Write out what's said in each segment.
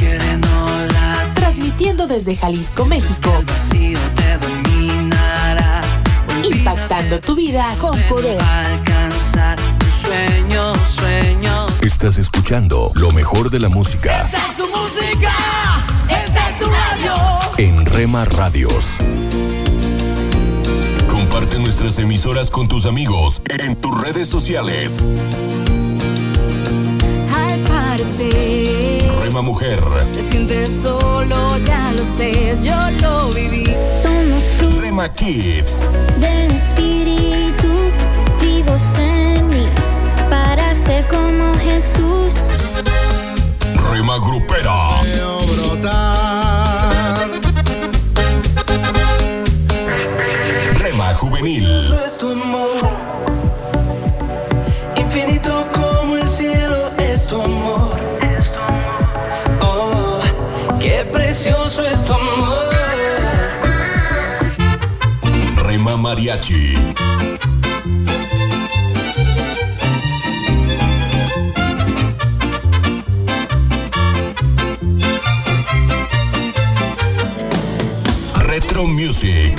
quiere no la Transmitiendo desde Jalisco, México. el vacío te dominará. Impactando tu vida con poder. Alcanzar tus sueños, sueños. Estás escuchando lo mejor de la música Esta es tu música, esta es tu radio. en Rema Radios. Comparte nuestras emisoras con tus amigos en tus redes sociales. Parecer, Rema Mujer, te sientes solo, ya lo sé, yo lo viví. Somos frutos Rema Kids, del Espíritu, vivos en mí, para ser como Jesús. Rema Grupera, Rema Juvenil, es Mariachi, Retro Music,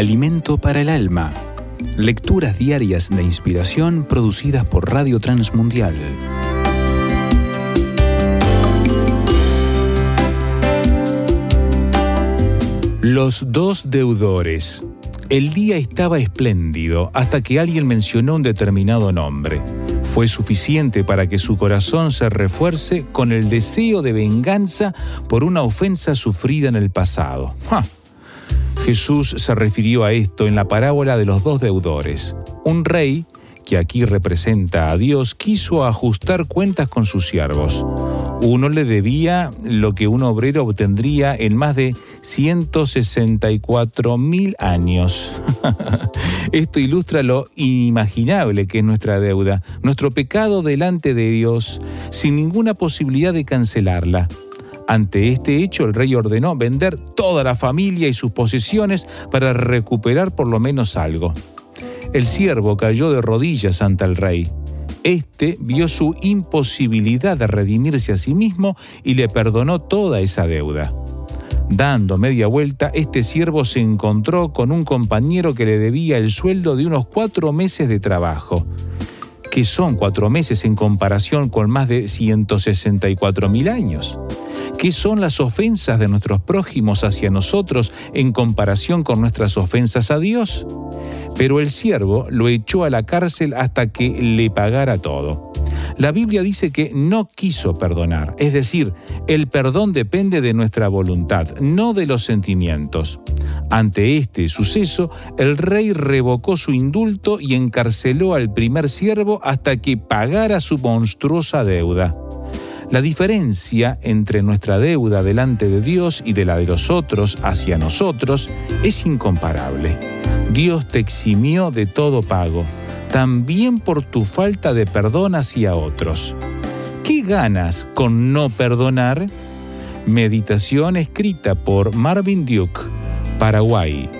Alimento para el alma. Lecturas diarias de inspiración producidas por Radio Transmundial. Los dos deudores. El día estaba espléndido hasta que alguien mencionó un determinado nombre. Fue suficiente para que su corazón se refuerce con el deseo de venganza por una ofensa sufrida en el pasado. ¡Ja! Jesús se refirió a esto en la parábola de los dos deudores. Un rey, que aquí representa a Dios, quiso ajustar cuentas con sus siervos. Uno le debía lo que un obrero obtendría en más de 164 mil años. Esto ilustra lo inimaginable que es nuestra deuda, nuestro pecado delante de Dios, sin ninguna posibilidad de cancelarla. Ante este hecho, el rey ordenó vender toda la familia y sus posesiones para recuperar por lo menos algo. El siervo cayó de rodillas ante el rey. Este vio su imposibilidad de redimirse a sí mismo y le perdonó toda esa deuda. Dando media vuelta, este siervo se encontró con un compañero que le debía el sueldo de unos cuatro meses de trabajo. que son cuatro meses en comparación con más de 164 mil años? ¿Qué son las ofensas de nuestros prójimos hacia nosotros en comparación con nuestras ofensas a Dios? Pero el siervo lo echó a la cárcel hasta que le pagara todo. La Biblia dice que no quiso perdonar, es decir, el perdón depende de nuestra voluntad, no de los sentimientos. Ante este suceso, el rey revocó su indulto y encarceló al primer siervo hasta que pagara su monstruosa deuda. La diferencia entre nuestra deuda delante de Dios y de la de los otros hacia nosotros es incomparable. Dios te eximió de todo pago, también por tu falta de perdón hacia otros. ¿Qué ganas con no perdonar? Meditación escrita por Marvin Duke, Paraguay.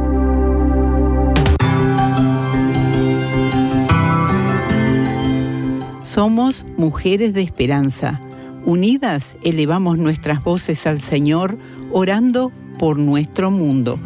Somos mujeres de esperanza. Unidas elevamos nuestras voces al Señor, orando por nuestro mundo.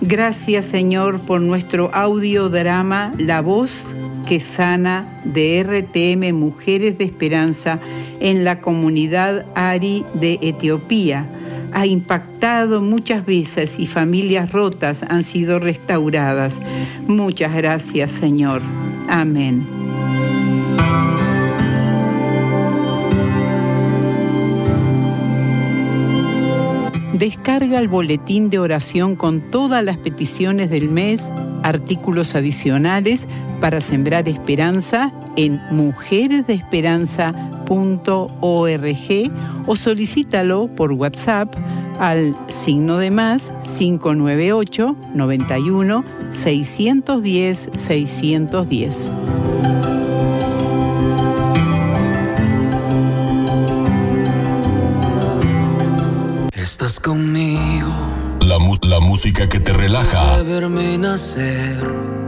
Gracias Señor por nuestro audiodrama La voz que sana de RTM Mujeres de Esperanza en la comunidad Ari de Etiopía ha impactado muchas veces y familias rotas han sido restauradas. Muchas gracias, Señor. Amén. Descarga el boletín de oración con todas las peticiones del mes, artículos adicionales para sembrar esperanza en mujeresdeesperanza.org o solicítalo por WhatsApp al signo de más 598 91 610 610. Estás conmigo. La, la música que te relaja. nacer.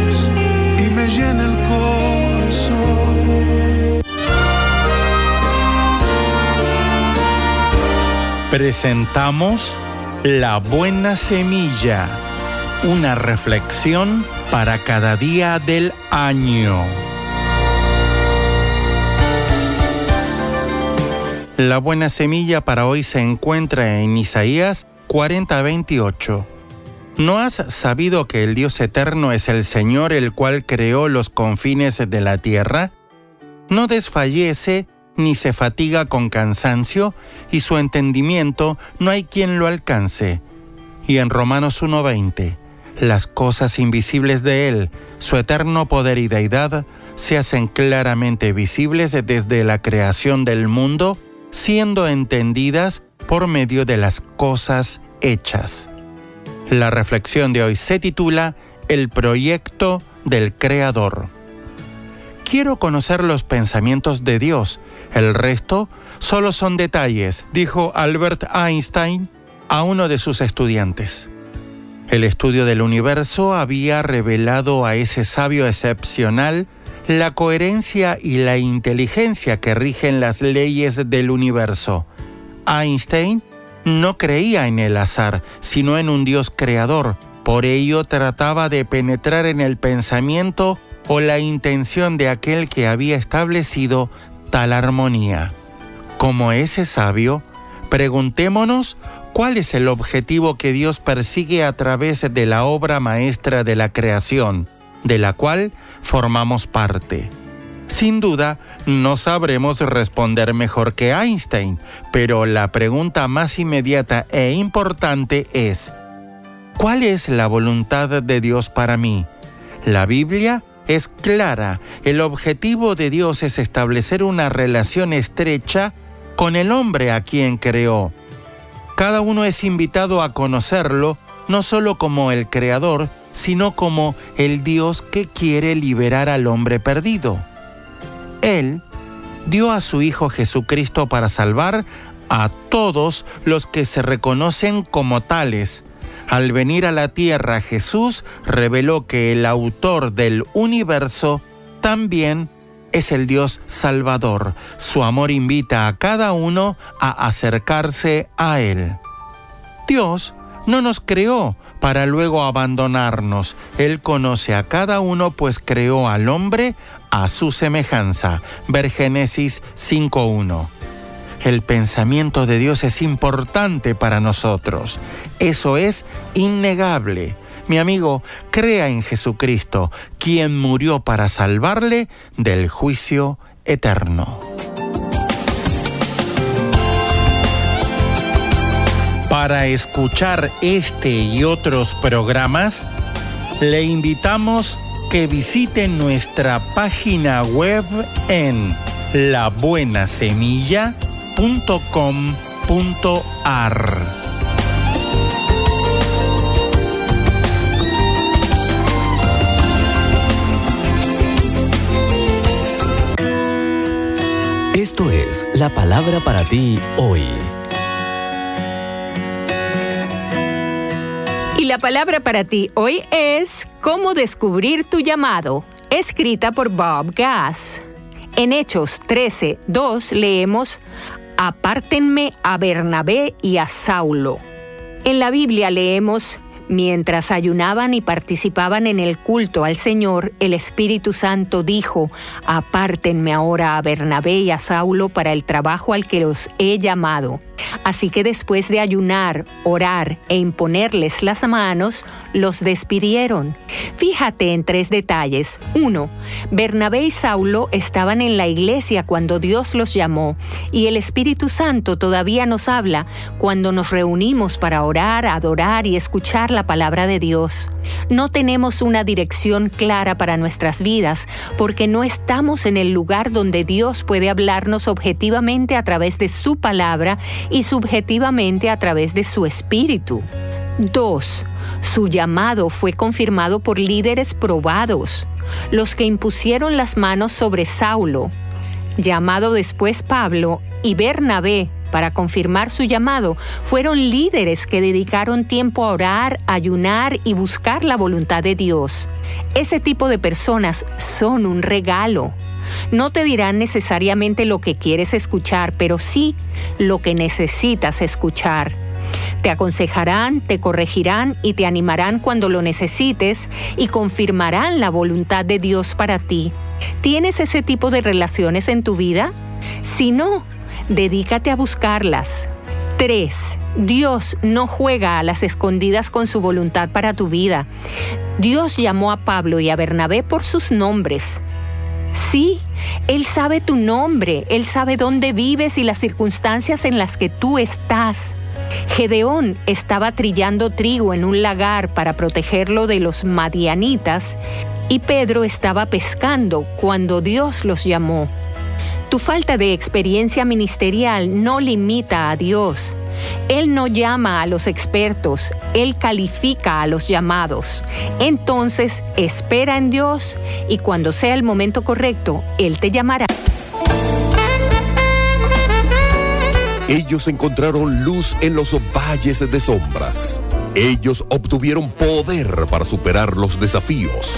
Presentamos La Buena Semilla, una reflexión para cada día del año. La buena semilla para hoy se encuentra en Isaías 40:28. ¿No has sabido que el Dios eterno es el Señor el cual creó los confines de la tierra? No desfallece ni se fatiga con cansancio, y su entendimiento no hay quien lo alcance. Y en Romanos 1:20, las cosas invisibles de Él, su eterno poder y deidad, se hacen claramente visibles desde la creación del mundo, siendo entendidas por medio de las cosas hechas. La reflexión de hoy se titula El proyecto del Creador. Quiero conocer los pensamientos de Dios, el resto solo son detalles, dijo Albert Einstein a uno de sus estudiantes. El estudio del universo había revelado a ese sabio excepcional la coherencia y la inteligencia que rigen las leyes del universo. Einstein no creía en el azar, sino en un Dios creador. Por ello trataba de penetrar en el pensamiento o la intención de aquel que había establecido tal armonía. Como ese sabio, preguntémonos cuál es el objetivo que Dios persigue a través de la obra maestra de la creación, de la cual formamos parte. Sin duda, no sabremos responder mejor que Einstein, pero la pregunta más inmediata e importante es, ¿cuál es la voluntad de Dios para mí? La Biblia es clara. El objetivo de Dios es establecer una relación estrecha con el hombre a quien creó. Cada uno es invitado a conocerlo no solo como el creador, sino como el Dios que quiere liberar al hombre perdido. Él dio a su Hijo Jesucristo para salvar a todos los que se reconocen como tales. Al venir a la tierra Jesús reveló que el autor del universo también es el Dios Salvador. Su amor invita a cada uno a acercarse a Él. Dios no nos creó para luego abandonarnos. Él conoce a cada uno, pues creó al hombre a su semejanza. Ver Génesis 5.1. El pensamiento de Dios es importante para nosotros. Eso es innegable. Mi amigo, crea en Jesucristo, quien murió para salvarle del juicio eterno. Para escuchar este y otros programas, le invitamos que visite nuestra página web en labuenasemilla.com.ar. Esto es la palabra para ti hoy. Y la palabra para ti hoy es Cómo descubrir tu llamado, escrita por Bob Gass. En Hechos 13, 2 leemos, Apártenme a Bernabé y a Saulo. En la Biblia leemos, Mientras ayunaban y participaban en el culto al Señor, el Espíritu Santo dijo, Apártenme ahora a Bernabé y a Saulo para el trabajo al que los he llamado. Así que después de ayunar, orar e imponerles las manos, los despidieron. Fíjate en tres detalles. Uno, Bernabé y Saulo estaban en la iglesia cuando Dios los llamó y el Espíritu Santo todavía nos habla cuando nos reunimos para orar, adorar y escuchar la la palabra de Dios. No tenemos una dirección clara para nuestras vidas porque no estamos en el lugar donde Dios puede hablarnos objetivamente a través de su palabra y subjetivamente a través de su espíritu. 2. Su llamado fue confirmado por líderes probados, los que impusieron las manos sobre Saulo, llamado después Pablo, y Bernabé, para confirmar su llamado, fueron líderes que dedicaron tiempo a orar, ayunar y buscar la voluntad de Dios. Ese tipo de personas son un regalo. No te dirán necesariamente lo que quieres escuchar, pero sí lo que necesitas escuchar. Te aconsejarán, te corregirán y te animarán cuando lo necesites y confirmarán la voluntad de Dios para ti. ¿Tienes ese tipo de relaciones en tu vida? Si no, dedícate a buscarlas. 3. Dios no juega a las escondidas con su voluntad para tu vida. Dios llamó a Pablo y a Bernabé por sus nombres. Sí, Él sabe tu nombre, Él sabe dónde vives y las circunstancias en las que tú estás. Gedeón estaba trillando trigo en un lagar para protegerlo de los madianitas y Pedro estaba pescando cuando Dios los llamó. Tu falta de experiencia ministerial no limita a Dios. Él no llama a los expertos, Él califica a los llamados. Entonces, espera en Dios y cuando sea el momento correcto, Él te llamará. Ellos encontraron luz en los valles de sombras. Ellos obtuvieron poder para superar los desafíos.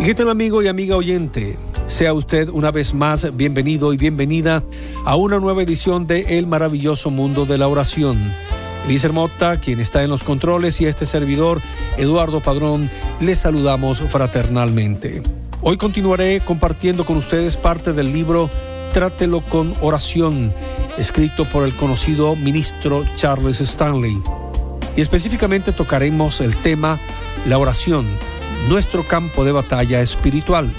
¿Y qué tal amigo y amiga oyente? Sea usted una vez más bienvenido y bienvenida a una nueva edición de El maravilloso mundo de la oración. Elíser Motta, quien está en los controles, y este servidor, Eduardo Padrón, les saludamos fraternalmente. Hoy continuaré compartiendo con ustedes parte del libro Trátelo con oración, escrito por el conocido ministro Charles Stanley. Y específicamente tocaremos el tema La oración nuestro campo de batalla espiritual.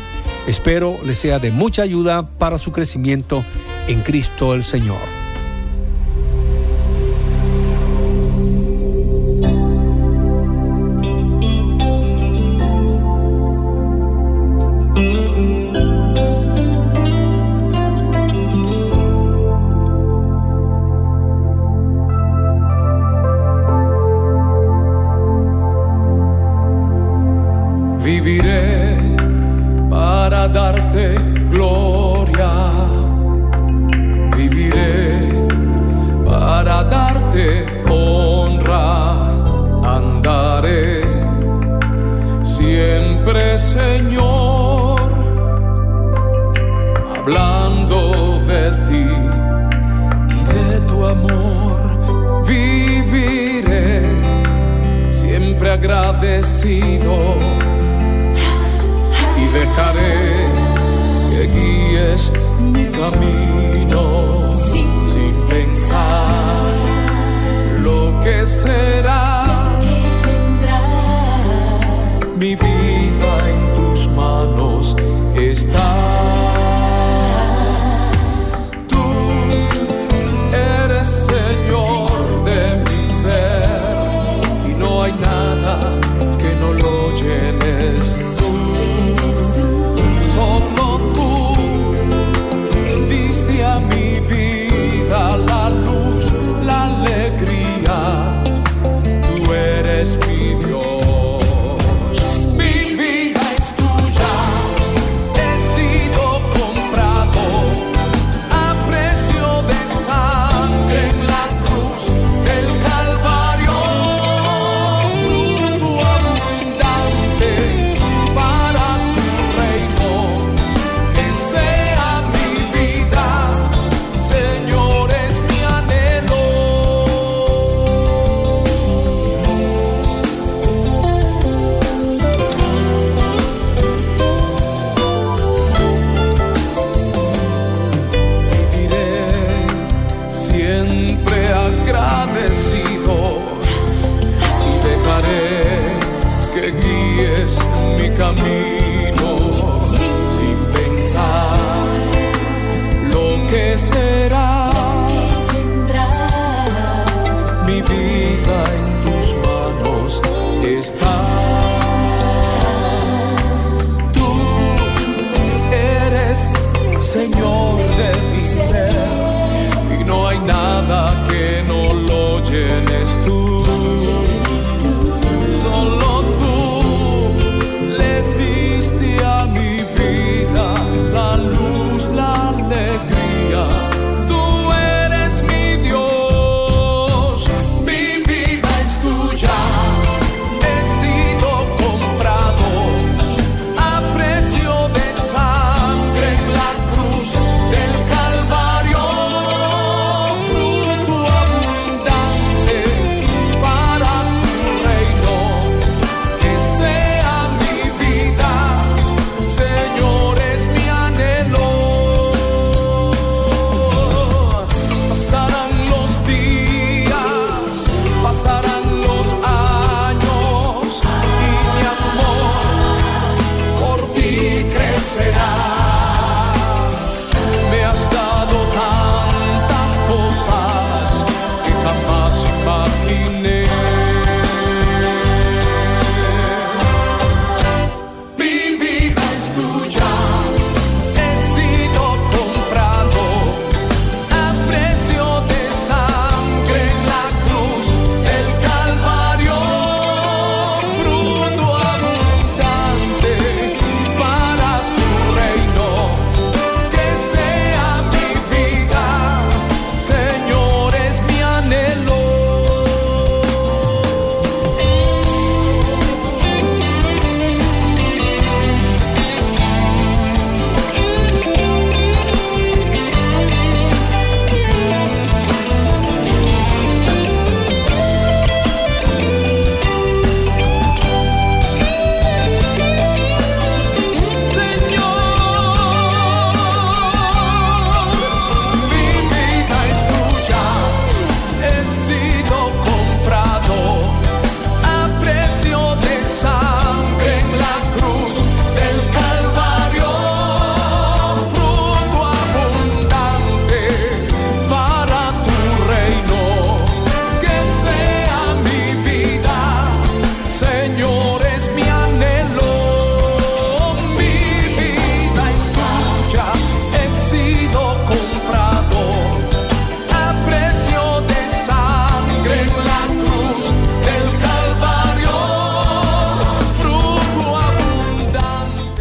Espero le sea de mucha ayuda para su crecimiento en Cristo el Señor.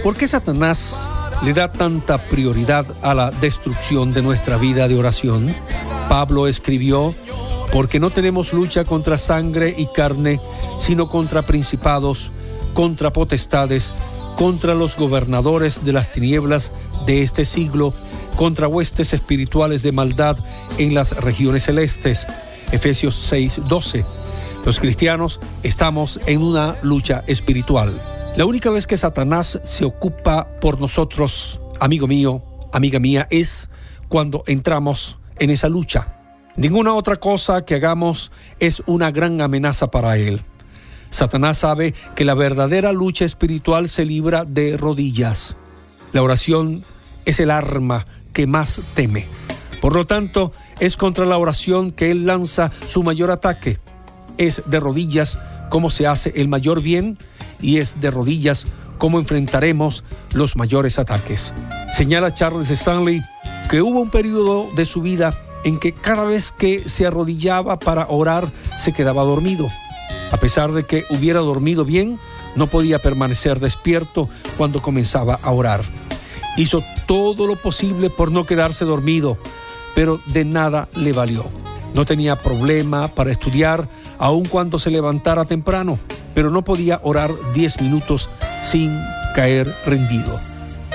¿Por qué Satanás le da tanta prioridad a la destrucción de nuestra vida de oración? Pablo escribió, porque no tenemos lucha contra sangre y carne, sino contra principados, contra potestades, contra los gobernadores de las tinieblas de este siglo, contra huestes espirituales de maldad en las regiones celestes. Efesios 6:12. Los cristianos estamos en una lucha espiritual. La única vez que Satanás se ocupa por nosotros, amigo mío, amiga mía, es cuando entramos en esa lucha. Ninguna otra cosa que hagamos es una gran amenaza para él. Satanás sabe que la verdadera lucha espiritual se libra de rodillas. La oración es el arma que más teme. Por lo tanto, es contra la oración que él lanza su mayor ataque. Es de rodillas como se hace el mayor bien y es de rodillas como enfrentaremos los mayores ataques. Señala Charles Stanley que hubo un periodo de su vida en que cada vez que se arrodillaba para orar se quedaba dormido. A pesar de que hubiera dormido bien, no podía permanecer despierto cuando comenzaba a orar. Hizo todo lo posible por no quedarse dormido, pero de nada le valió. No tenía problema para estudiar, aun cuando se levantara temprano, pero no podía orar 10 minutos sin caer rendido.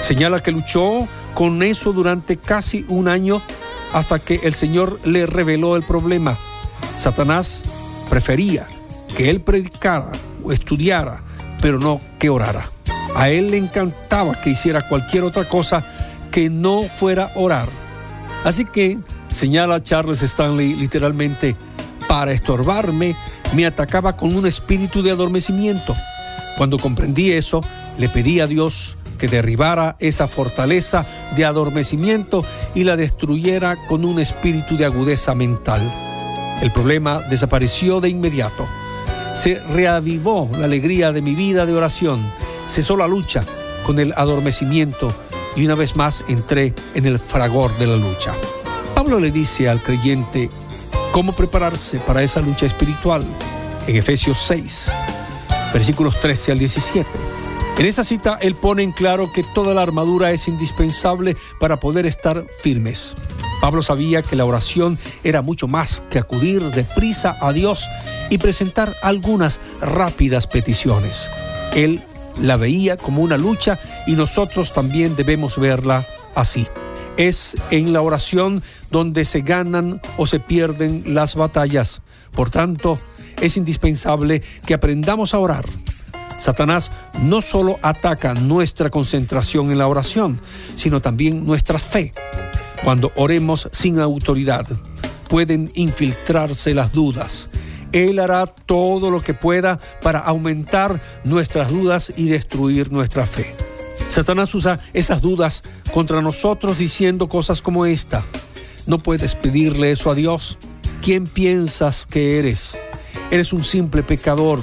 Señala que luchó con eso durante casi un año hasta que el Señor le reveló el problema. Satanás prefería que él predicara o estudiara, pero no que orara. A él le encantaba que hiciera cualquier otra cosa que no fuera orar. Así que, señala Charles Stanley literalmente, para estorbarme, me atacaba con un espíritu de adormecimiento. Cuando comprendí eso, le pedí a Dios que derribara esa fortaleza de adormecimiento y la destruyera con un espíritu de agudeza mental. El problema desapareció de inmediato. Se reavivó la alegría de mi vida de oración. Cesó la lucha con el adormecimiento y una vez más entré en el fragor de la lucha. Pablo le dice al creyente cómo prepararse para esa lucha espiritual en Efesios 6, versículos 13 al 17. En esa cita él pone en claro que toda la armadura es indispensable para poder estar firmes. Pablo sabía que la oración era mucho más que acudir deprisa a Dios y presentar algunas rápidas peticiones. Él la veía como una lucha y nosotros también debemos verla así. Es en la oración donde se ganan o se pierden las batallas. Por tanto, es indispensable que aprendamos a orar. Satanás no solo ataca nuestra concentración en la oración, sino también nuestra fe. Cuando oremos sin autoridad, pueden infiltrarse las dudas. Él hará todo lo que pueda para aumentar nuestras dudas y destruir nuestra fe. Satanás usa esas dudas contra nosotros diciendo cosas como esta. No puedes pedirle eso a Dios. ¿Quién piensas que eres? Eres un simple pecador.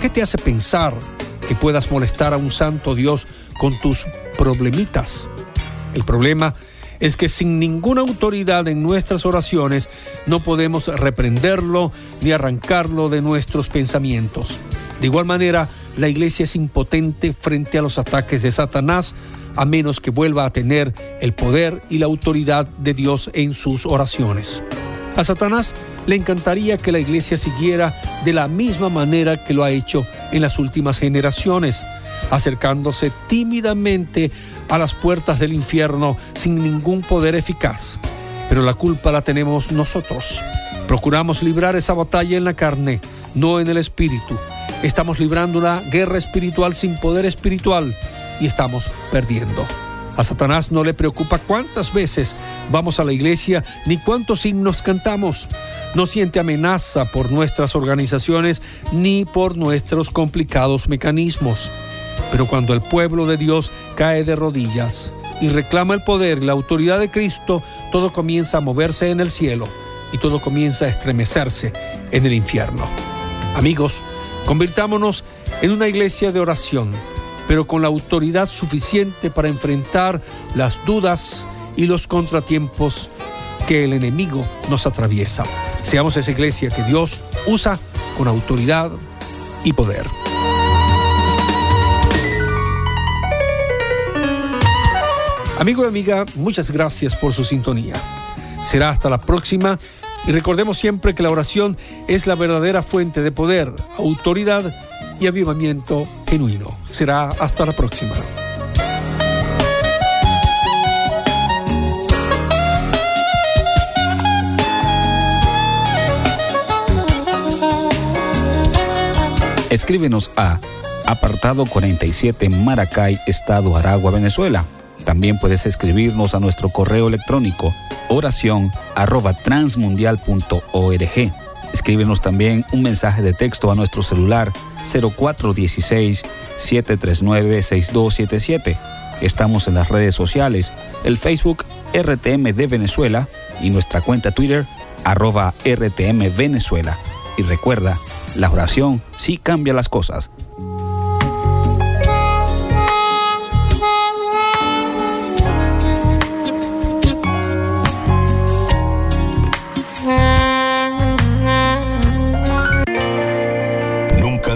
¿Qué te hace pensar que puedas molestar a un santo Dios con tus problemitas? El problema es que sin ninguna autoridad en nuestras oraciones no podemos reprenderlo ni arrancarlo de nuestros pensamientos. De igual manera, la iglesia es impotente frente a los ataques de Satanás a menos que vuelva a tener el poder y la autoridad de Dios en sus oraciones. A Satanás le encantaría que la iglesia siguiera de la misma manera que lo ha hecho en las últimas generaciones, acercándose tímidamente a las puertas del infierno sin ningún poder eficaz. Pero la culpa la tenemos nosotros. Procuramos librar esa batalla en la carne, no en el espíritu. Estamos librando una guerra espiritual sin poder espiritual y estamos perdiendo. A Satanás no le preocupa cuántas veces vamos a la iglesia ni cuántos himnos cantamos. No siente amenaza por nuestras organizaciones ni por nuestros complicados mecanismos. Pero cuando el pueblo de Dios cae de rodillas y reclama el poder y la autoridad de Cristo, todo comienza a moverse en el cielo y todo comienza a estremecerse en el infierno. Amigos, convirtámonos en una iglesia de oración pero con la autoridad suficiente para enfrentar las dudas y los contratiempos que el enemigo nos atraviesa. Seamos esa iglesia que Dios usa con autoridad y poder. Amigo y amiga, muchas gracias por su sintonía. Será hasta la próxima y recordemos siempre que la oración es la verdadera fuente de poder, autoridad y avivamiento genuino. Será hasta la próxima. Escríbenos a apartado 47 Maracay, Estado Aragua, Venezuela. También puedes escribirnos a nuestro correo electrónico oración arroba transmundial.org. Escríbenos también un mensaje de texto a nuestro celular 0416-739-6277. Estamos en las redes sociales, el Facebook RTM de Venezuela y nuestra cuenta Twitter arroba RTM Venezuela. Y recuerda, la oración sí cambia las cosas.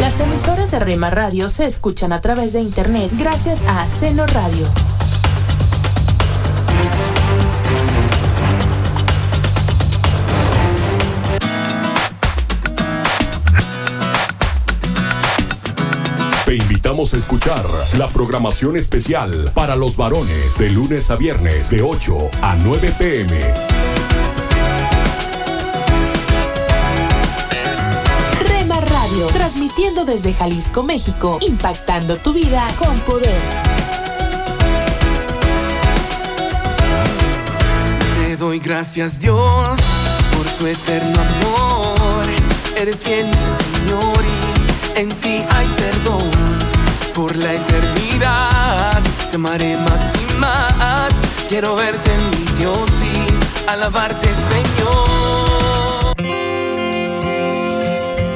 Las emisoras de Rema Radio se escuchan a través de internet gracias a Seno Radio. Te invitamos a escuchar la programación especial para los varones de lunes a viernes de 8 a 9 pm. Desde Jalisco, México, impactando tu vida con poder. Te doy gracias Dios por tu eterno amor. Eres fiel, Señor, y en ti hay perdón. Por la eternidad te amaré más y más. Quiero verte en mi Dios y alabarte, Señor.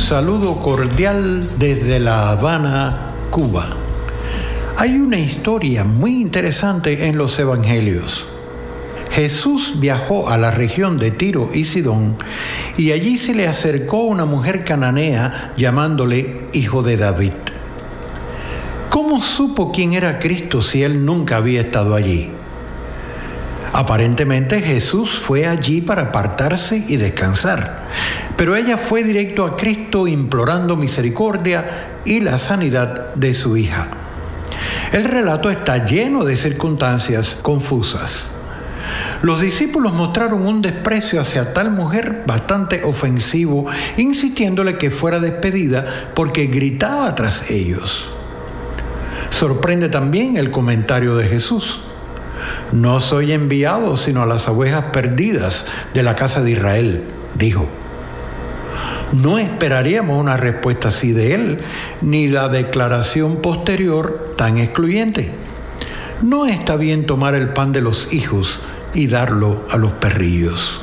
Saludo cordial desde La Habana, Cuba. Hay una historia muy interesante en los Evangelios. Jesús viajó a la región de Tiro y Sidón y allí se le acercó una mujer cananea llamándole hijo de David. ¿Cómo supo quién era Cristo si él nunca había estado allí? Aparentemente Jesús fue allí para apartarse y descansar, pero ella fue directo a Cristo implorando misericordia y la sanidad de su hija. El relato está lleno de circunstancias confusas. Los discípulos mostraron un desprecio hacia tal mujer bastante ofensivo, insistiéndole que fuera despedida porque gritaba tras ellos. Sorprende también el comentario de Jesús. No soy enviado sino a las ovejas perdidas de la casa de Israel, dijo. No esperaríamos una respuesta así de él, ni la declaración posterior tan excluyente. No está bien tomar el pan de los hijos y darlo a los perrillos.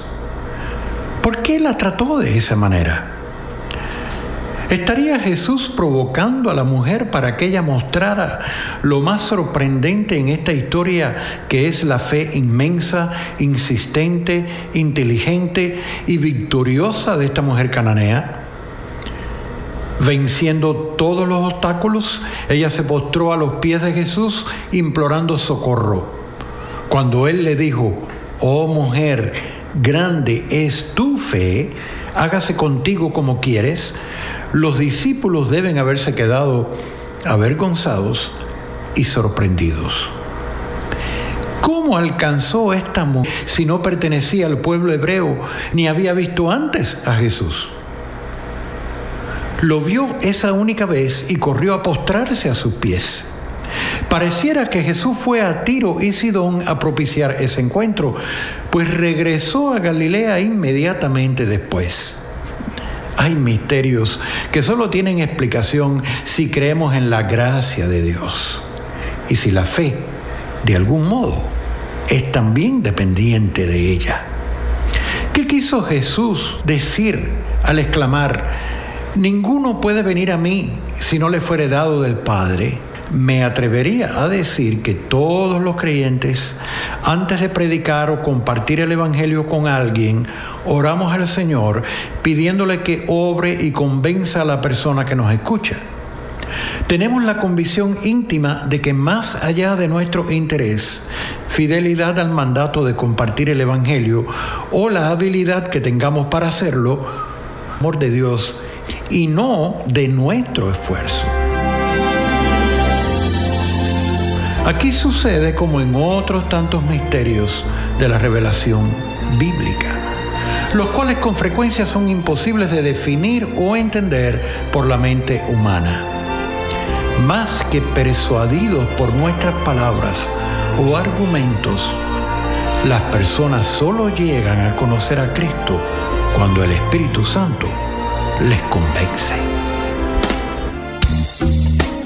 ¿Por qué la trató de esa manera? ¿Estaría Jesús provocando a la mujer para que ella mostrara lo más sorprendente en esta historia que es la fe inmensa, insistente, inteligente y victoriosa de esta mujer cananea? Venciendo todos los obstáculos, ella se postró a los pies de Jesús implorando socorro. Cuando él le dijo, oh mujer, grande es tu fe, hágase contigo como quieres, los discípulos deben haberse quedado avergonzados y sorprendidos. ¿Cómo alcanzó esta mujer si no pertenecía al pueblo hebreo ni había visto antes a Jesús? Lo vio esa única vez y corrió a postrarse a sus pies. Pareciera que Jesús fue a Tiro y Sidón a propiciar ese encuentro, pues regresó a Galilea inmediatamente después. Hay misterios que solo tienen explicación si creemos en la gracia de Dios y si la fe, de algún modo, es también dependiente de ella. ¿Qué quiso Jesús decir al exclamar, ninguno puede venir a mí si no le fuere dado del Padre? Me atrevería a decir que todos los creyentes, antes de predicar o compartir el Evangelio con alguien, oramos al Señor pidiéndole que obre y convenza a la persona que nos escucha. Tenemos la convicción íntima de que más allá de nuestro interés, fidelidad al mandato de compartir el Evangelio o la habilidad que tengamos para hacerlo, amor de Dios y no de nuestro esfuerzo. Aquí sucede como en otros tantos misterios de la revelación bíblica, los cuales con frecuencia son imposibles de definir o entender por la mente humana. Más que persuadidos por nuestras palabras o argumentos, las personas solo llegan a conocer a Cristo cuando el Espíritu Santo les convence.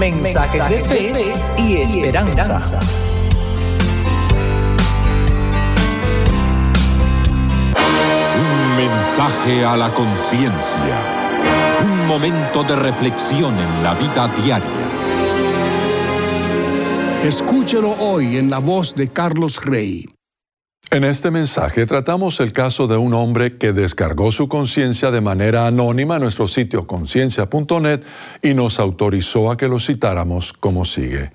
Mensajes, de, fe y Esperanza. Un mensaje a la conciencia. Un momento de reflexión en la vida diaria. Escúchelo hoy en la voz de Carlos Rey. En este mensaje tratamos el caso de un hombre que descargó su conciencia de manera anónima en nuestro sitio conciencia.net y nos autorizó a que lo citáramos como sigue.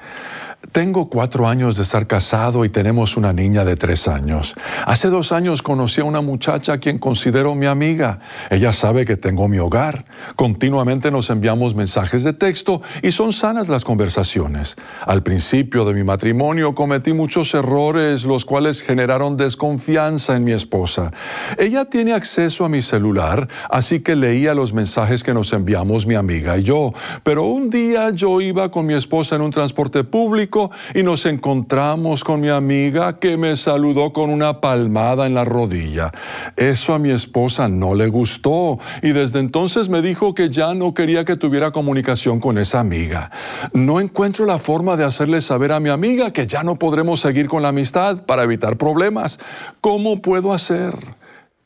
Tengo cuatro años de estar casado y tenemos una niña de tres años. Hace dos años conocí a una muchacha a quien considero mi amiga. Ella sabe que tengo mi hogar. Continuamente nos enviamos mensajes de texto y son sanas las conversaciones. Al principio de mi matrimonio cometí muchos errores, los cuales generaron desconfianza en mi esposa. Ella tiene acceso a mi celular, así que leía los mensajes que nos enviamos mi amiga y yo. Pero un día yo iba con mi esposa en un transporte público y nos encontramos con mi amiga que me saludó con una palmada en la rodilla. Eso a mi esposa no le gustó y desde entonces me dijo que ya no quería que tuviera comunicación con esa amiga. No encuentro la forma de hacerle saber a mi amiga que ya no podremos seguir con la amistad para evitar problemas. ¿Cómo puedo hacer?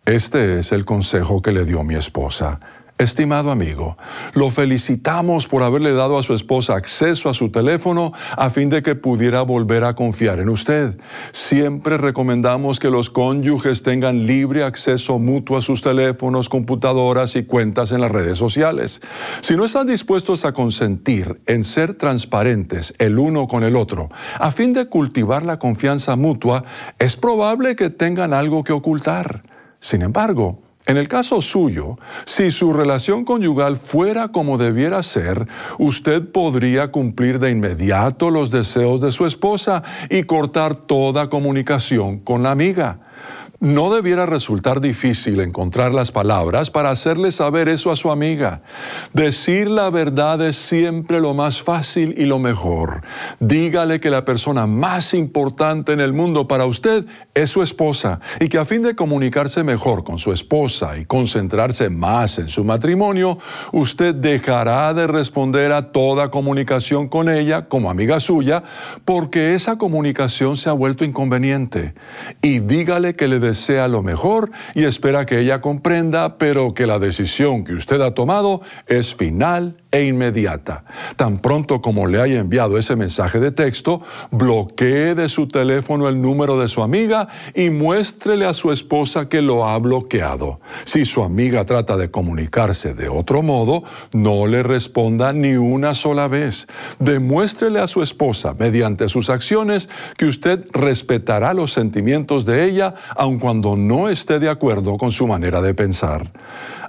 Este es el consejo que le dio mi esposa. Estimado amigo, lo felicitamos por haberle dado a su esposa acceso a su teléfono a fin de que pudiera volver a confiar en usted. Siempre recomendamos que los cónyuges tengan libre acceso mutuo a sus teléfonos, computadoras y cuentas en las redes sociales. Si no están dispuestos a consentir en ser transparentes el uno con el otro, a fin de cultivar la confianza mutua, es probable que tengan algo que ocultar. Sin embargo, en el caso suyo, si su relación conyugal fuera como debiera ser, usted podría cumplir de inmediato los deseos de su esposa y cortar toda comunicación con la amiga. No debiera resultar difícil encontrar las palabras para hacerle saber eso a su amiga. Decir la verdad es siempre lo más fácil y lo mejor. Dígale que la persona más importante en el mundo para usted es su esposa y que a fin de comunicarse mejor con su esposa y concentrarse más en su matrimonio, usted dejará de responder a toda comunicación con ella como amiga suya porque esa comunicación se ha vuelto inconveniente. Y dígale que le desea lo mejor y espera que ella comprenda, pero que la decisión que usted ha tomado es final e inmediata. Tan pronto como le haya enviado ese mensaje de texto, bloquee de su teléfono el número de su amiga y muéstrele a su esposa que lo ha bloqueado. Si su amiga trata de comunicarse de otro modo, no le responda ni una sola vez. Demuéstrele a su esposa, mediante sus acciones, que usted respetará los sentimientos de ella, aun cuando no esté de acuerdo con su manera de pensar.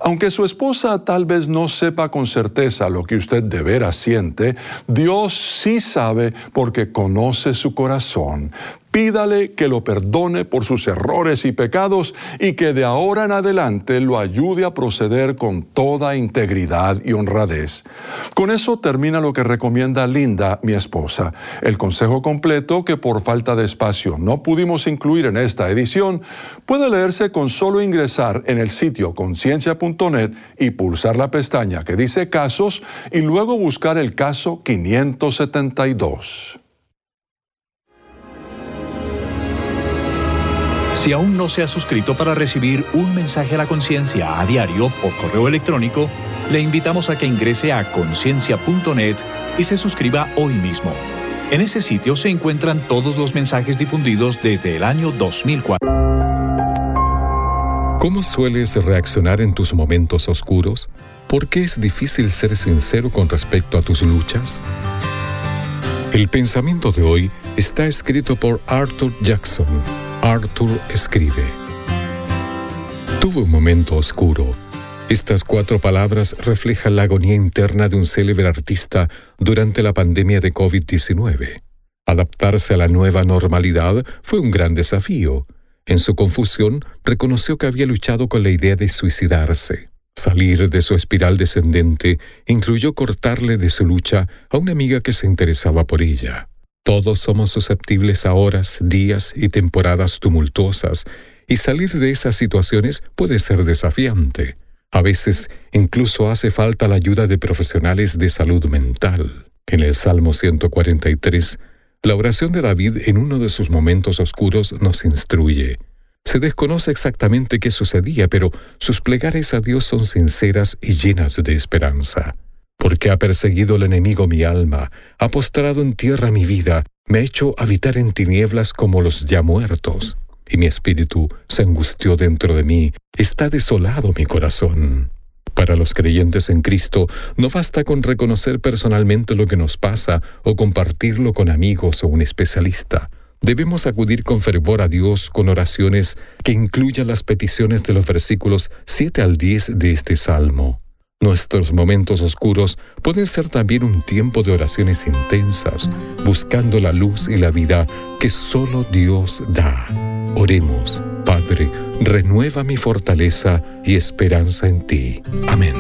Aunque su esposa tal vez no sepa con certeza lo que usted de veras siente, Dios sí sabe porque conoce su corazón. Pídale que lo perdone por sus errores y pecados y que de ahora en adelante lo ayude a proceder con toda integridad y honradez. Con eso termina lo que recomienda Linda, mi esposa. El consejo completo, que por falta de espacio no pudimos incluir en esta edición, puede leerse con solo ingresar en el sitio conciencia.net y pulsar la pestaña que dice casos y luego buscar el caso 572. Si aún no se ha suscrito para recibir un mensaje a la conciencia a diario por correo electrónico, le invitamos a que ingrese a conciencia.net y se suscriba hoy mismo. En ese sitio se encuentran todos los mensajes difundidos desde el año 2004. ¿Cómo sueles reaccionar en tus momentos oscuros? ¿Por qué es difícil ser sincero con respecto a tus luchas? El pensamiento de hoy está escrito por Arthur Jackson Arthur escribe. Tuve un momento oscuro. Estas cuatro palabras reflejan la agonía interna de un célebre artista durante la pandemia de COVID-19. Adaptarse a la nueva normalidad fue un gran desafío. En su confusión, reconoció que había luchado con la idea de suicidarse. Salir de su espiral descendente incluyó cortarle de su lucha a una amiga que se interesaba por ella. Todos somos susceptibles a horas, días y temporadas tumultuosas, y salir de esas situaciones puede ser desafiante. A veces incluso hace falta la ayuda de profesionales de salud mental. En el Salmo 143, la oración de David en uno de sus momentos oscuros nos instruye. Se desconoce exactamente qué sucedía, pero sus plegarias a Dios son sinceras y llenas de esperanza. Porque ha perseguido el enemigo mi alma, ha postrado en tierra mi vida, me ha hecho habitar en tinieblas como los ya muertos, y mi espíritu se angustió dentro de mí, está desolado mi corazón. Para los creyentes en Cristo, no basta con reconocer personalmente lo que nos pasa o compartirlo con amigos o un especialista. Debemos acudir con fervor a Dios con oraciones que incluyan las peticiones de los versículos 7 al 10 de este salmo. Nuestros momentos oscuros pueden ser también un tiempo de oraciones intensas, buscando la luz y la vida que solo Dios da. Oremos, Padre, renueva mi fortaleza y esperanza en ti. Amén.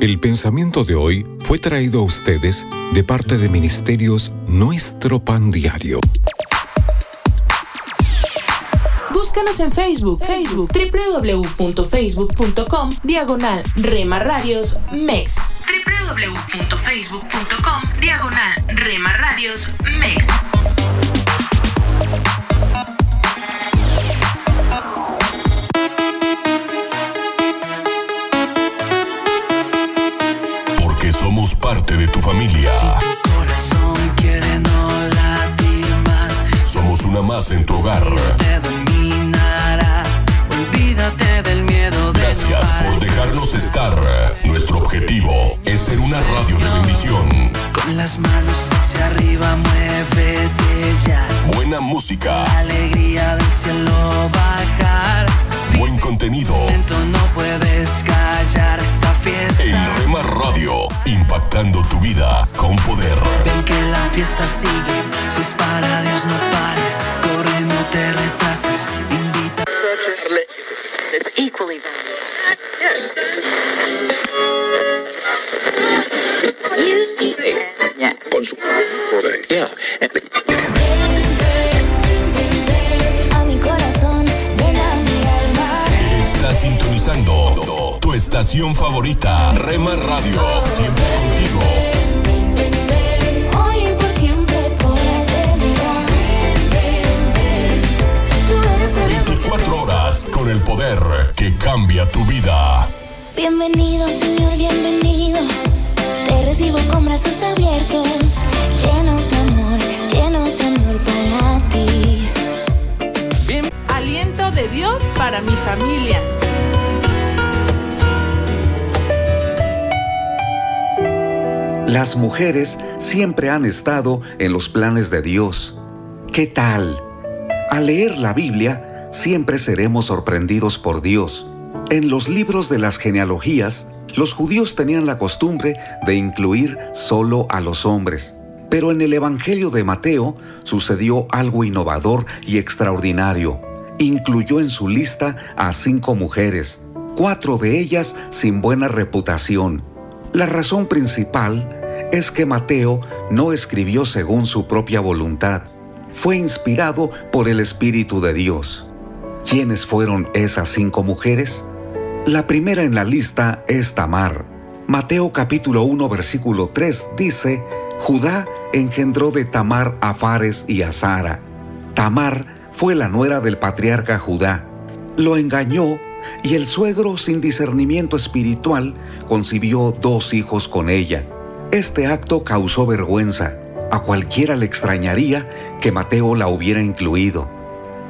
El pensamiento de hoy fue traído a ustedes de parte de Ministerios Nuestro Pan Diario. Búscanos en Facebook, Facebook, www.facebook.com, diagonal Rema Radios MEX. www.facebook.com, diagonal Rema Radios MEX. Porque somos parte de tu familia. Tu corazón quiere no latir más. Somos una más en tu hogar. Del miedo de Gracias por dejarnos estar. Nuestro objetivo es ser una radio de bendición. Con las manos hacia arriba, muévete ya. Buena música, Alegría del cielo bajar. buen contenido. Momento no puedes callar esta fiesta. En Rema Radio, impactando tu vida con poder. Ven que la fiesta sigue. Si es para Dios, no estación favorita, Rema Radio. Siempre contigo. Hoy y por siempre, por la eternidad. Tú eres el 24 horas con el poder que cambia tu vida. Bienvenido, Señor, bienvenido. Te recibo con brazos abiertos, llenos de amor, llenos de amor para ti. Aliento de Dios para mi familia. Las mujeres siempre han estado en los planes de Dios. ¿Qué tal? Al leer la Biblia, siempre seremos sorprendidos por Dios. En los libros de las genealogías, los judíos tenían la costumbre de incluir solo a los hombres. Pero en el Evangelio de Mateo sucedió algo innovador y extraordinario. Incluyó en su lista a cinco mujeres, cuatro de ellas sin buena reputación. La razón principal es que Mateo no escribió según su propia voluntad. Fue inspirado por el Espíritu de Dios. ¿Quiénes fueron esas cinco mujeres? La primera en la lista es Tamar. Mateo capítulo 1 versículo 3 dice, Judá engendró de Tamar a Fares y a Sara. Tamar fue la nuera del patriarca Judá. Lo engañó y el suegro sin discernimiento espiritual concibió dos hijos con ella. Este acto causó vergüenza. A cualquiera le extrañaría que Mateo la hubiera incluido.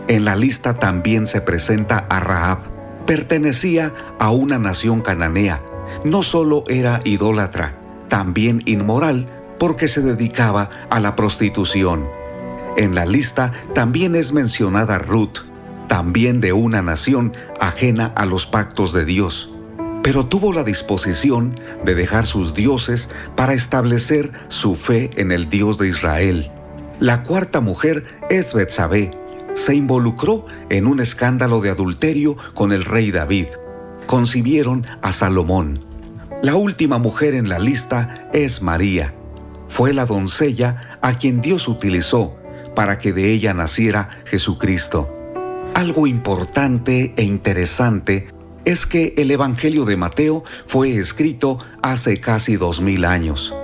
En la lista también se presenta a Rahab. Pertenecía a una nación cananea. No solo era idólatra, también inmoral porque se dedicaba a la prostitución. En la lista también es mencionada Ruth, también de una nación ajena a los pactos de Dios, pero tuvo la disposición de dejar sus dioses para establecer su fe en el Dios de Israel. La cuarta mujer es Betsabé. Se involucró en un escándalo de adulterio con el rey David. Concibieron a Salomón. La última mujer en la lista es María. Fue la doncella a quien Dios utilizó para que de ella naciera Jesucristo. Algo importante e interesante es que el Evangelio de Mateo fue escrito hace casi dos mil años.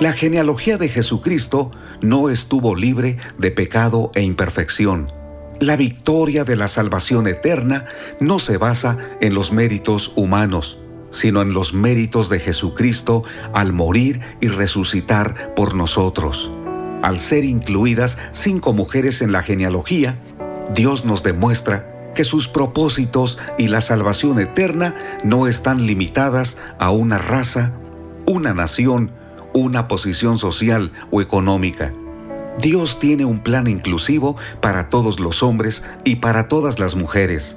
La genealogía de Jesucristo no estuvo libre de pecado e imperfección. La victoria de la salvación eterna no se basa en los méritos humanos, sino en los méritos de Jesucristo al morir y resucitar por nosotros. Al ser incluidas cinco mujeres en la genealogía, Dios nos demuestra que sus propósitos y la salvación eterna no están limitadas a una raza, una nación, una posición social o económica. Dios tiene un plan inclusivo para todos los hombres y para todas las mujeres.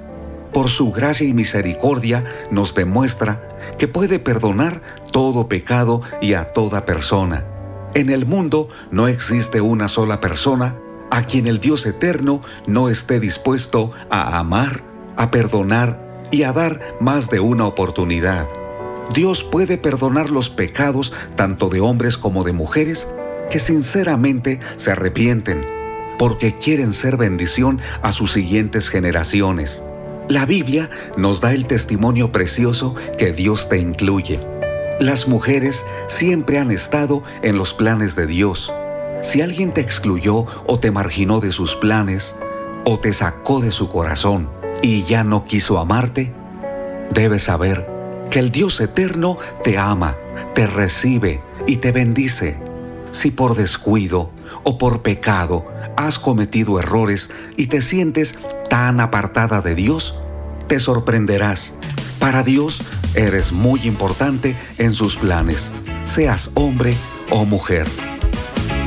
Por su gracia y misericordia nos demuestra que puede perdonar todo pecado y a toda persona. En el mundo no existe una sola persona a quien el Dios eterno no esté dispuesto a amar, a perdonar y a dar más de una oportunidad. Dios puede perdonar los pecados tanto de hombres como de mujeres que sinceramente se arrepienten porque quieren ser bendición a sus siguientes generaciones. La Biblia nos da el testimonio precioso que Dios te incluye. Las mujeres siempre han estado en los planes de Dios. Si alguien te excluyó o te marginó de sus planes, o te sacó de su corazón y ya no quiso amarte, debes saber que el Dios eterno te ama, te recibe y te bendice. Si por descuido o por pecado has cometido errores y te sientes tan apartada de Dios, te sorprenderás. Para Dios eres muy importante en sus planes, seas hombre o mujer.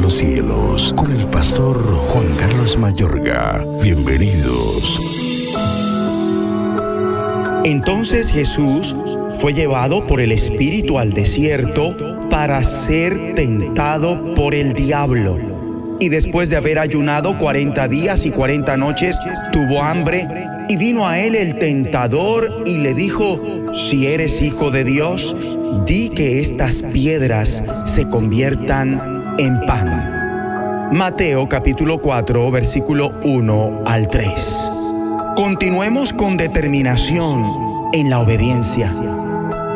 Los cielos, con el pastor Juan Carlos Mayorga. Bienvenidos. Entonces Jesús fue llevado por el Espíritu al desierto para ser tentado por el diablo. Y después de haber ayunado 40 días y 40 noches, tuvo hambre y vino a él el tentador y le dijo, si eres hijo de Dios, di que estas piedras se conviertan en pan. Mateo capítulo 4, versículo 1 al 3. Continuemos con determinación en la obediencia.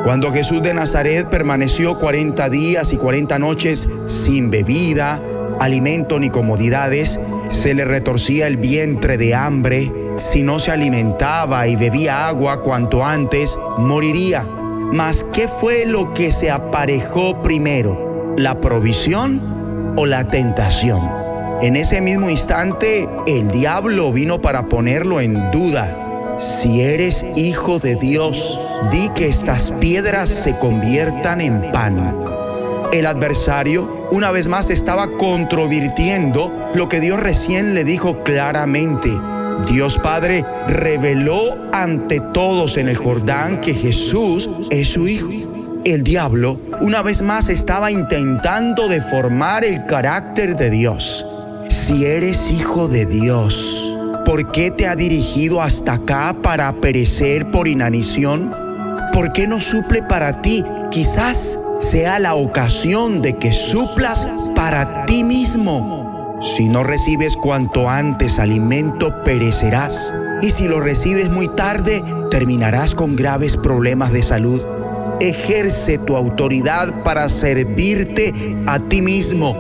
Cuando Jesús de Nazaret permaneció 40 días y 40 noches sin bebida, alimento ni comodidades, se le retorcía el vientre de hambre, si no se alimentaba y bebía agua cuanto antes, moriría. Mas ¿qué fue lo que se aparejó primero? ¿La provisión o la tentación? En ese mismo instante, el diablo vino para ponerlo en duda. Si eres hijo de Dios, di que estas piedras se conviertan en pan. El adversario una vez más estaba controvirtiendo lo que Dios recién le dijo claramente. Dios Padre reveló ante todos en el Jordán que Jesús es su Hijo. El diablo una vez más estaba intentando deformar el carácter de Dios. Si eres hijo de Dios, ¿por qué te ha dirigido hasta acá para perecer por inanición? ¿Por qué no suple para ti? Quizás sea la ocasión de que suplas para ti mismo si no recibes cuanto antes alimento, perecerás. Y si lo recibes muy tarde, terminarás con graves problemas de salud. Ejerce tu autoridad para servirte a ti mismo.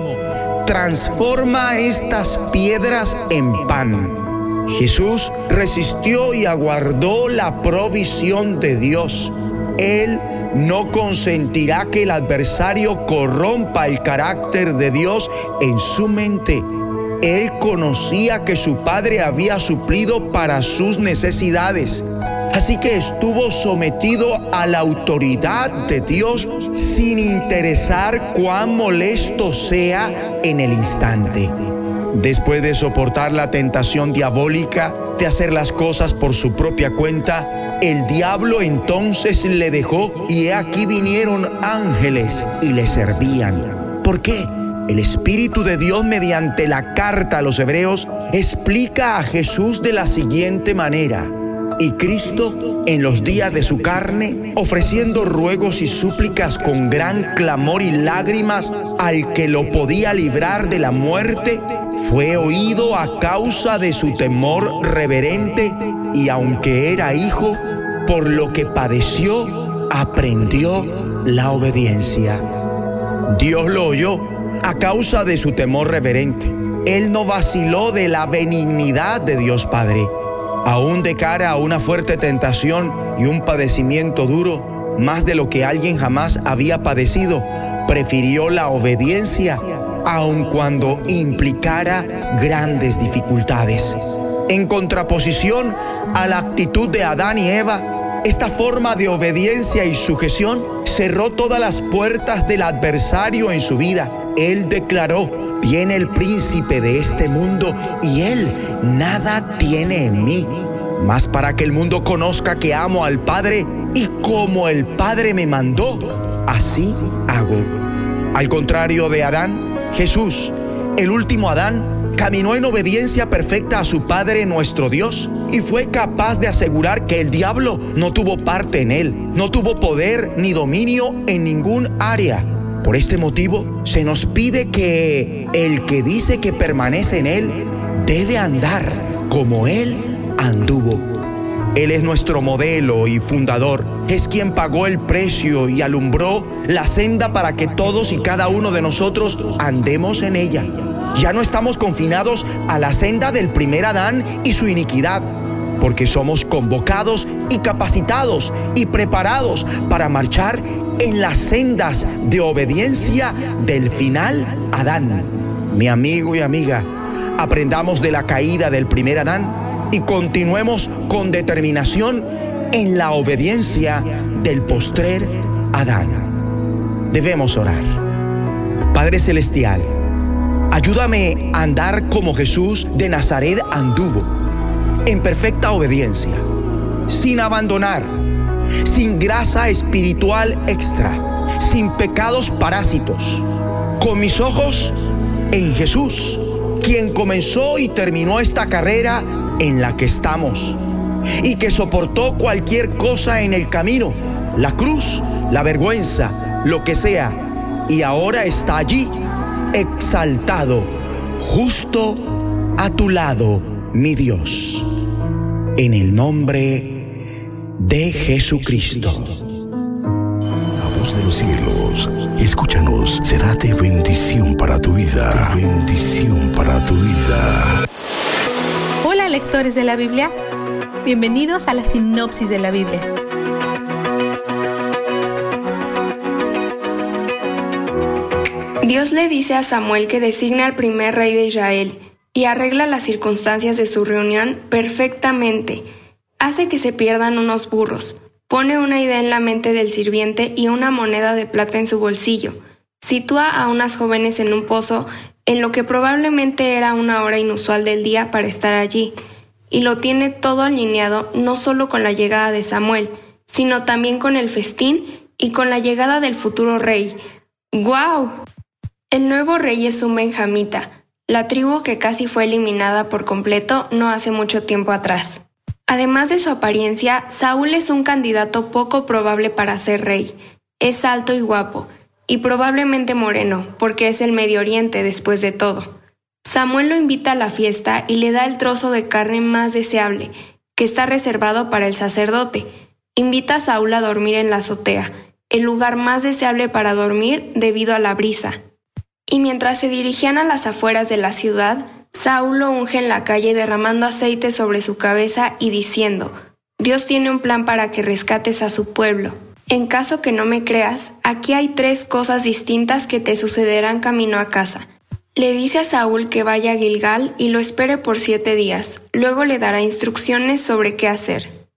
Transforma estas piedras en pan. Jesús resistió y aguardó la provisión de Dios. Él no consentirá que el adversario corrompa el carácter de Dios en su mente. Él conocía que su padre había suplido para sus necesidades. Así que estuvo sometido a la autoridad de Dios sin interesar cuán molesto sea en el instante. Después de soportar la tentación diabólica de hacer las cosas por su propia cuenta, el diablo entonces le dejó y aquí vinieron ángeles y le servían. ¿Por qué? El Espíritu de Dios mediante la carta a los hebreos explica a Jesús de la siguiente manera. Y Cristo, en los días de su carne, ofreciendo ruegos y súplicas con gran clamor y lágrimas al que lo podía librar de la muerte, fue oído a causa de su temor reverente y aunque era hijo, por lo que padeció, aprendió la obediencia. Dios lo oyó a causa de su temor reverente. Él no vaciló de la benignidad de Dios Padre. Aún de cara a una fuerte tentación y un padecimiento duro, más de lo que alguien jamás había padecido, prefirió la obediencia aun cuando implicara grandes dificultades. En contraposición a la actitud de Adán y Eva, esta forma de obediencia y sujeción cerró todas las puertas del adversario en su vida. Él declaró, viene el príncipe de este mundo y él nada tiene en mí. Mas para que el mundo conozca que amo al Padre y como el Padre me mandó, así hago. Al contrario de Adán, Jesús, el último Adán, caminó en obediencia perfecta a su Padre nuestro Dios y fue capaz de asegurar que el diablo no tuvo parte en él, no tuvo poder ni dominio en ningún área. Por este motivo se nos pide que el que dice que permanece en él debe andar como él anduvo. Él es nuestro modelo y fundador. Es quien pagó el precio y alumbró la senda para que todos y cada uno de nosotros andemos en ella. Ya no estamos confinados a la senda del primer Adán y su iniquidad, porque somos convocados y capacitados y preparados para marchar en las sendas de obediencia del final Adán. Mi amigo y amiga, aprendamos de la caída del primer Adán y continuemos con determinación en la obediencia del postrer Adán. Debemos orar. Padre Celestial, ayúdame a andar como Jesús de Nazaret anduvo, en perfecta obediencia, sin abandonar, sin grasa espiritual extra, sin pecados parásitos, con mis ojos en Jesús, quien comenzó y terminó esta carrera en la que estamos y que soportó cualquier cosa en el camino, la cruz, la vergüenza, lo que sea, y ahora está allí, exaltado, justo a tu lado, mi Dios, en el nombre de Jesucristo. La voz de los cielos, escúchanos, será de bendición para tu vida, de bendición para tu vida lectores de la Biblia, bienvenidos a la sinopsis de la Biblia. Dios le dice a Samuel que designe al primer rey de Israel y arregla las circunstancias de su reunión perfectamente. Hace que se pierdan unos burros, pone una idea en la mente del sirviente y una moneda de plata en su bolsillo. Sitúa a unas jóvenes en un pozo en lo que probablemente era una hora inusual del día para estar allí, y lo tiene todo alineado no solo con la llegada de Samuel, sino también con el festín y con la llegada del futuro rey. ¡Guau! El nuevo rey es un benjamita, la tribu que casi fue eliminada por completo no hace mucho tiempo atrás. Además de su apariencia, Saúl es un candidato poco probable para ser rey. Es alto y guapo, y probablemente moreno, porque es el Medio Oriente después de todo. Samuel lo invita a la fiesta y le da el trozo de carne más deseable, que está reservado para el sacerdote. Invita a Saúl a dormir en la azotea, el lugar más deseable para dormir debido a la brisa. Y mientras se dirigían a las afueras de la ciudad, Saúl lo unge en la calle derramando aceite sobre su cabeza y diciendo, Dios tiene un plan para que rescates a su pueblo. En caso que no me creas, aquí hay tres cosas distintas que te sucederán camino a casa. Le dice a Saúl que vaya a Gilgal y lo espere por siete días, luego le dará instrucciones sobre qué hacer.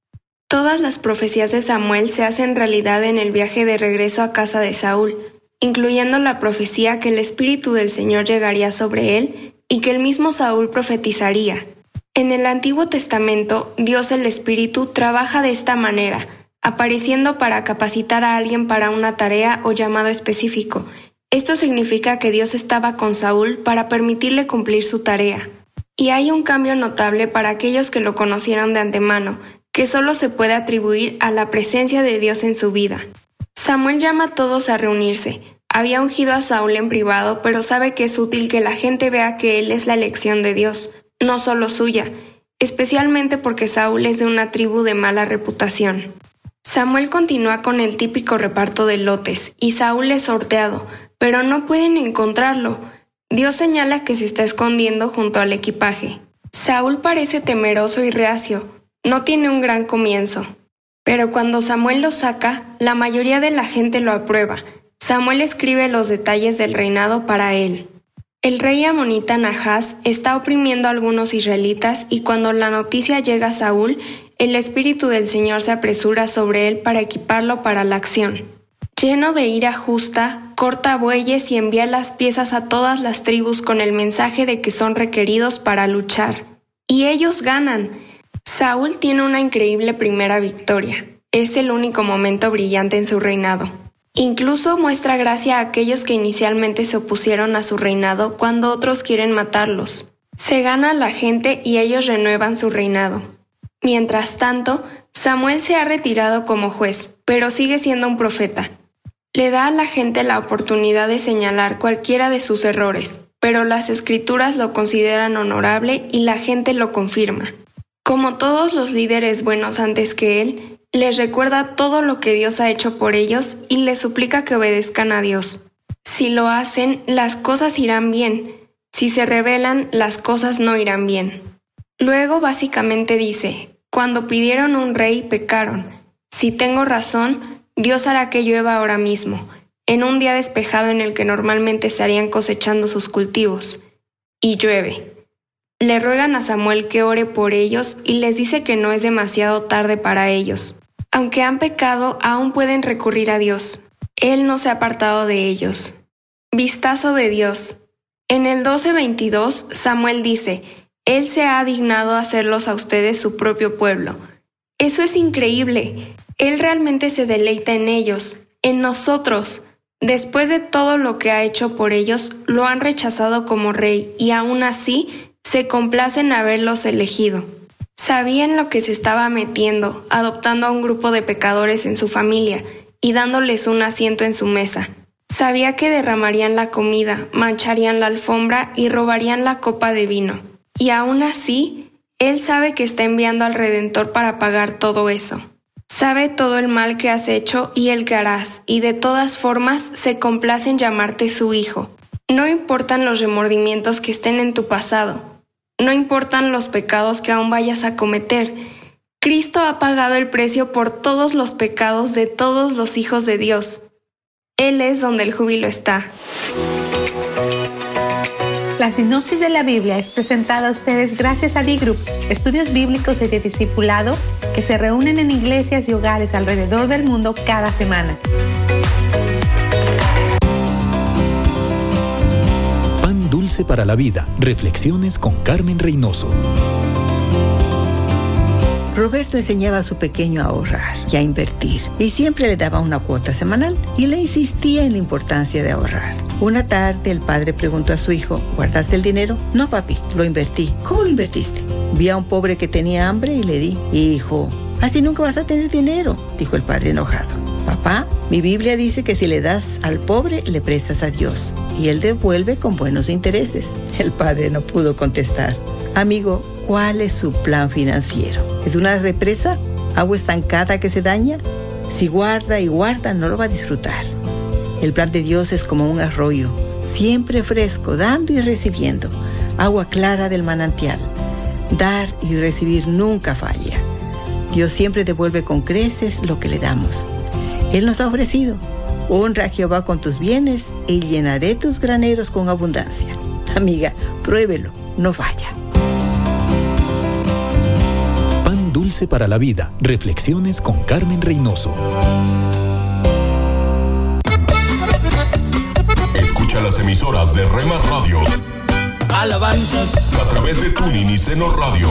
Todas las profecías de Samuel se hacen realidad en el viaje de regreso a casa de Saúl. incluyendo la profecía que el Espíritu del Señor llegaría sobre él y que el mismo Saúl profetizaría. En el Antiguo Testamento, Dios el Espíritu trabaja de esta manera, apareciendo para capacitar a alguien para una tarea o llamado específico. Esto significa que Dios estaba con Saúl para permitirle cumplir su tarea. Y hay un cambio notable para aquellos que lo conocieron de antemano, que solo se puede atribuir a la presencia de Dios en su vida. Samuel llama a todos a reunirse. Había ungido a Saúl en privado, pero sabe que es útil que la gente vea que él es la elección de Dios, no solo suya, especialmente porque Saúl es de una tribu de mala reputación. Samuel continúa con el típico reparto de lotes, y Saúl es sorteado, pero no pueden encontrarlo. Dios señala que se está escondiendo junto al equipaje. Saúl parece temeroso y reacio, no tiene un gran comienzo. Pero cuando Samuel lo saca, la mayoría de la gente lo aprueba. Samuel escribe los detalles del reinado para él. El rey amonita Nahas está oprimiendo a algunos israelitas y cuando la noticia llega a Saúl, el Espíritu del Señor se apresura sobre él para equiparlo para la acción. Lleno de ira justa, corta bueyes y envía las piezas a todas las tribus con el mensaje de que son requeridos para luchar. Y ellos ganan. Saúl tiene una increíble primera victoria. Es el único momento brillante en su reinado. Incluso muestra gracia a aquellos que inicialmente se opusieron a su reinado cuando otros quieren matarlos. Se gana la gente y ellos renuevan su reinado. Mientras tanto, Samuel se ha retirado como juez, pero sigue siendo un profeta. Le da a la gente la oportunidad de señalar cualquiera de sus errores, pero las escrituras lo consideran honorable y la gente lo confirma. Como todos los líderes buenos antes que él, les recuerda todo lo que Dios ha hecho por ellos y les suplica que obedezcan a Dios. Si lo hacen, las cosas irán bien. Si se rebelan, las cosas no irán bien. Luego básicamente dice, cuando pidieron un rey pecaron. Si tengo razón, Dios hará que llueva ahora mismo, en un día despejado en el que normalmente estarían cosechando sus cultivos. Y llueve. Le ruegan a Samuel que ore por ellos y les dice que no es demasiado tarde para ellos. Aunque han pecado, aún pueden recurrir a Dios. Él no se ha apartado de ellos. Vistazo de Dios. En el 12:22, Samuel dice, Él se ha dignado hacerlos a ustedes su propio pueblo. Eso es increíble. Él realmente se deleita en ellos, en nosotros. Después de todo lo que ha hecho por ellos, lo han rechazado como rey y aún así se complacen haberlos elegido. Sabían lo que se estaba metiendo, adoptando a un grupo de pecadores en su familia y dándoles un asiento en su mesa. Sabía que derramarían la comida, mancharían la alfombra y robarían la copa de vino. Y aún así, Él sabe que está enviando al Redentor para pagar todo eso. Sabe todo el mal que has hecho y el que harás, y de todas formas se complace en llamarte su hijo. No importan los remordimientos que estén en tu pasado, no importan los pecados que aún vayas a cometer. Cristo ha pagado el precio por todos los pecados de todos los hijos de Dios. Él es donde el júbilo está. La sinopsis de la Biblia es presentada a ustedes gracias a D-Group, estudios bíblicos y de discipulado que se reúnen en iglesias y hogares alrededor del mundo cada semana. Para la Vida. Reflexiones con Carmen Reynoso. Roberto enseñaba a su pequeño a ahorrar y a invertir y siempre le daba una cuota semanal y le insistía en la importancia de ahorrar. Una tarde el padre preguntó a su hijo, ¿guardaste el dinero? No, papi, lo invertí. ¿Cómo lo invertiste? Vi a un pobre que tenía hambre y le di. Hijo, así nunca vas a tener dinero, dijo el padre enojado. Papá, mi Biblia dice que si le das al pobre, le prestas a Dios y él devuelve con buenos intereses. El padre no pudo contestar. Amigo, ¿cuál es su plan financiero? ¿Es una represa? ¿Agua estancada que se daña? Si guarda y guarda, no lo va a disfrutar. El plan de Dios es como un arroyo, siempre fresco, dando y recibiendo. Agua clara del manantial. Dar y recibir nunca falla. Dios siempre devuelve con creces lo que le damos. Él nos ha ofrecido Honra a Jehová con tus bienes y llenaré tus graneros con abundancia. Amiga, pruébelo, no falla. Pan dulce para la vida. Reflexiones con Carmen Reynoso. Escucha las emisoras de Rema Radios. Alabanzas. A través de Tuning y Seno Radio.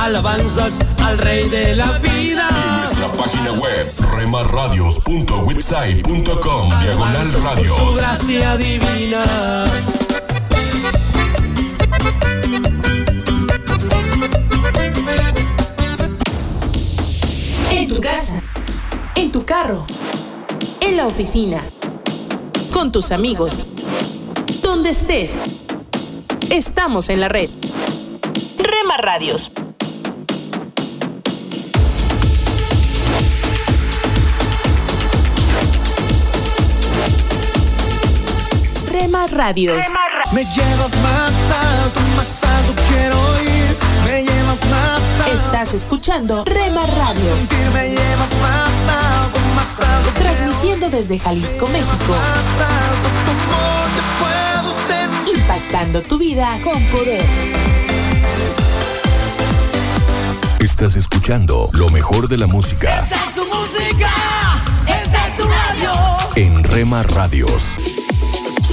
Alabanzas al Rey de la vida. Nuestra página web, remarradios.website.com, diagonal radios. Su gracia divina. En tu casa, en tu carro, en la oficina, con tus amigos, donde estés. Estamos en la red. Rema Radios. Rema Radios. Me llevas más alto, más alto quiero ir. Me llevas más alto. Estás escuchando Rema Radio. Me llevas más alto, más alto. Transmitiendo desde Jalisco, México. Impactando tu vida con poder. Estás escuchando lo mejor de la música Esta es tu música, esta es tu radio. en Rema Radios.